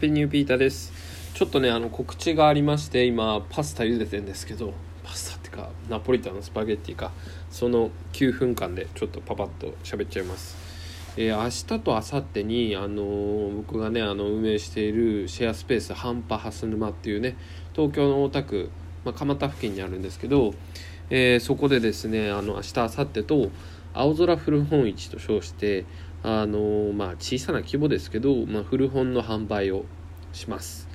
ピーニューピータです。ちょっとねあの告知がありまして今パスタ茹でてんですけどパスタってかナポリタンのスパゲッティか。その9分間でちょっとパパッと喋っちゃいます。えー、明日と明後日に、あのー、僕がねあの運営しているシェアスペース半端蓮沼っていうね東京の大田区、まあ、蒲田付近にあるんですけど、えー、そこでですねあの明日明後日と青空古本市と称してあのまあ小さな規模ですけど、まあ、古本の販売をします。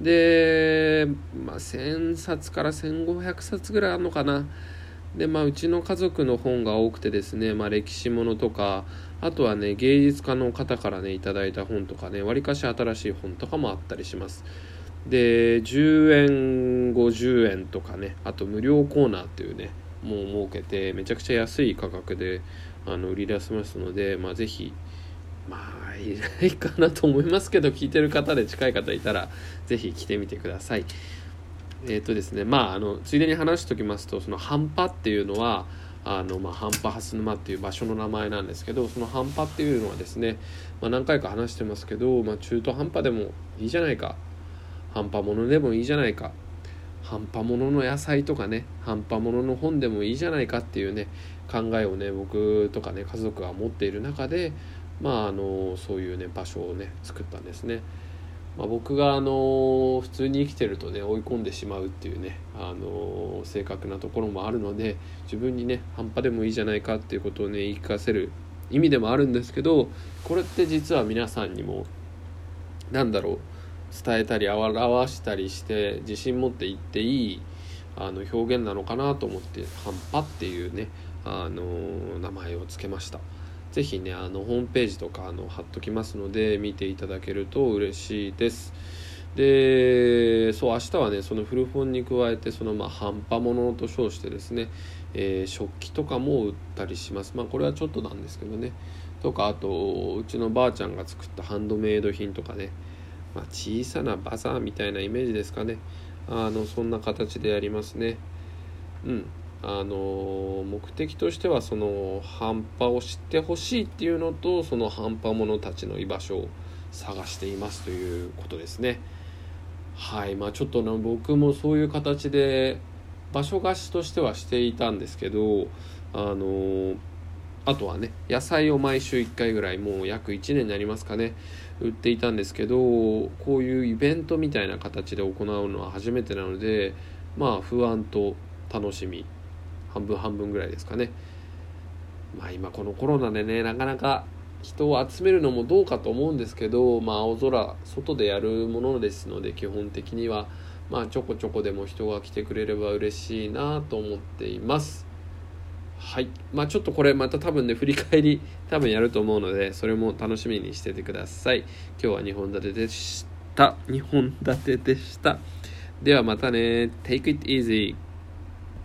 で、まあ、1000冊から1500冊ぐらいあるのかな。でまあうちの家族の本が多くてですね、まあ、歴史ものとかあとはね芸術家の方からねいただいた本とかねわりかし新しい本とかもあったりします。で10円50円とかねあと無料コーナーっていうねもう設けてめちゃくちゃ安い価格であの売り出せますので、まあ、ぜひまあいないかなと思いますけど聞いてる方で近い方いたらぜひ来てみてください。えっ、ー、とですねまああのついでに話しておきますとその半端っていうのはあのまあ、半端蓮沼っていう場所の名前なんですけどその半端っていうのはですね、まあ、何回か話してますけど、まあ、中途半端でもいいじゃないか。半端ものでもいいじゃないか。半端ものの野菜とかね半端ものの本でもいいじゃないかっていうね考えをね僕とかね家族が持っている中でまああのそういうね場所をね作ったんですね。まあ、僕があの普通に生きてるとね追い込んでしまうっていうねあの正確なところもあるので自分にね半端でもいいじゃないかっていうことをね言い聞かせる意味でもあるんですけどこれって実は皆さんにも何だろう伝えたり表したりして自信持って言っていいあの表現なのかなと思って「半端」っていうねあの名前を付けました。是非ねあのホームページとかあの貼っときますので見ていただけると嬉しいです。でそう明日はねその古本に加えてそのまあ半端ものと称してですね、えー、食器とかも売ったりします。まあこれはちょっとなんですけどね。とかあとうちのばあちゃんが作ったハンドメイド品とかね、まあ、小さなバザーみたいなイメージですかね。あのそんな形でやりますね。うん。あの目的としてはその半端を知ってほしいっていうのとその半端者たちの居場所を探していますということですね。はい。まあちょっとな僕もそういう形で場所貸しとしてはしていたんですけどあのあとはね野菜を毎週1回ぐらいもう約1年になりますかね売っていたんですけどこういうイベントみたいな形で行うのは初めてなのでまあ不安と楽しみ半分半分ぐらいですかね。まあ今このコロナでねなかなか人を集めるのもどうかと思うんですけどまあ青空外でやるものですので基本的にはまあちょこちょこでも人が来てくれれば嬉しいなと思っています。はい。まあちょっとこれまた多分ね振り返り多分やると思うのでそれも楽しみにしててください。今日は2本立てでした。2本立てでした。ではまたね。Take it easy